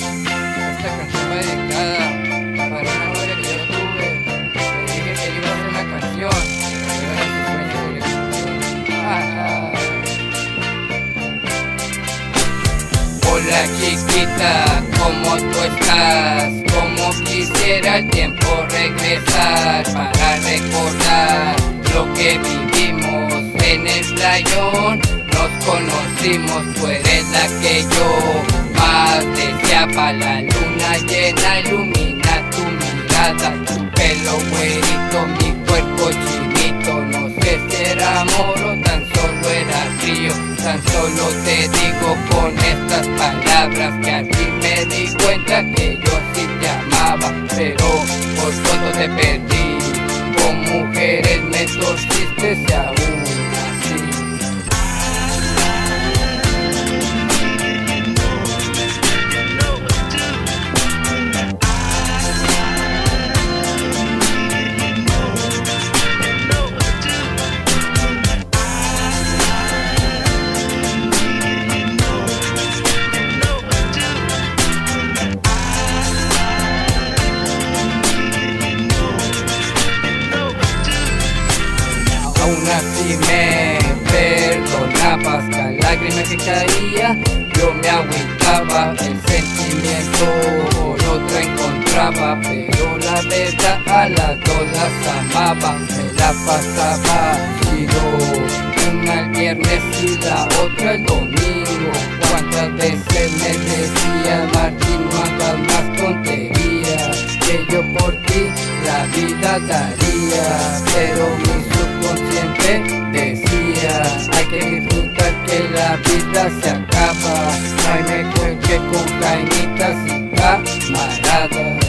Esta canción va dedicada para una novia que yo tuve. Le dije que iba a hacer una canción. Ah, ah. Hola chiquita, ¿cómo tú estás? Como quisiera el tiempo regresar para recordar lo que vivimos en el playón. Nos conocimos, tú eres la que yo deseaba. La luna llena ilumina tu mirada, tu pelo güerito, mi cuerpo chinito. No sé si era amor o tan solo era frío. Tan solo te digo con estas palabras que aquí me di cuenta que yo sí te amaba, pero Aún así me perdonabas Cada lágrima que caía yo me agüitaba El sentimiento por otra encontraba Pero la verdad a las dos las amaba Me la pasaba chido Una el viernes y la otra el domingo Cuántas veces me decía Martín no hagas más tonterías Que yo por ti la vida daría Pero mi se acaba. No hay mejor que con cañitas y camaradas.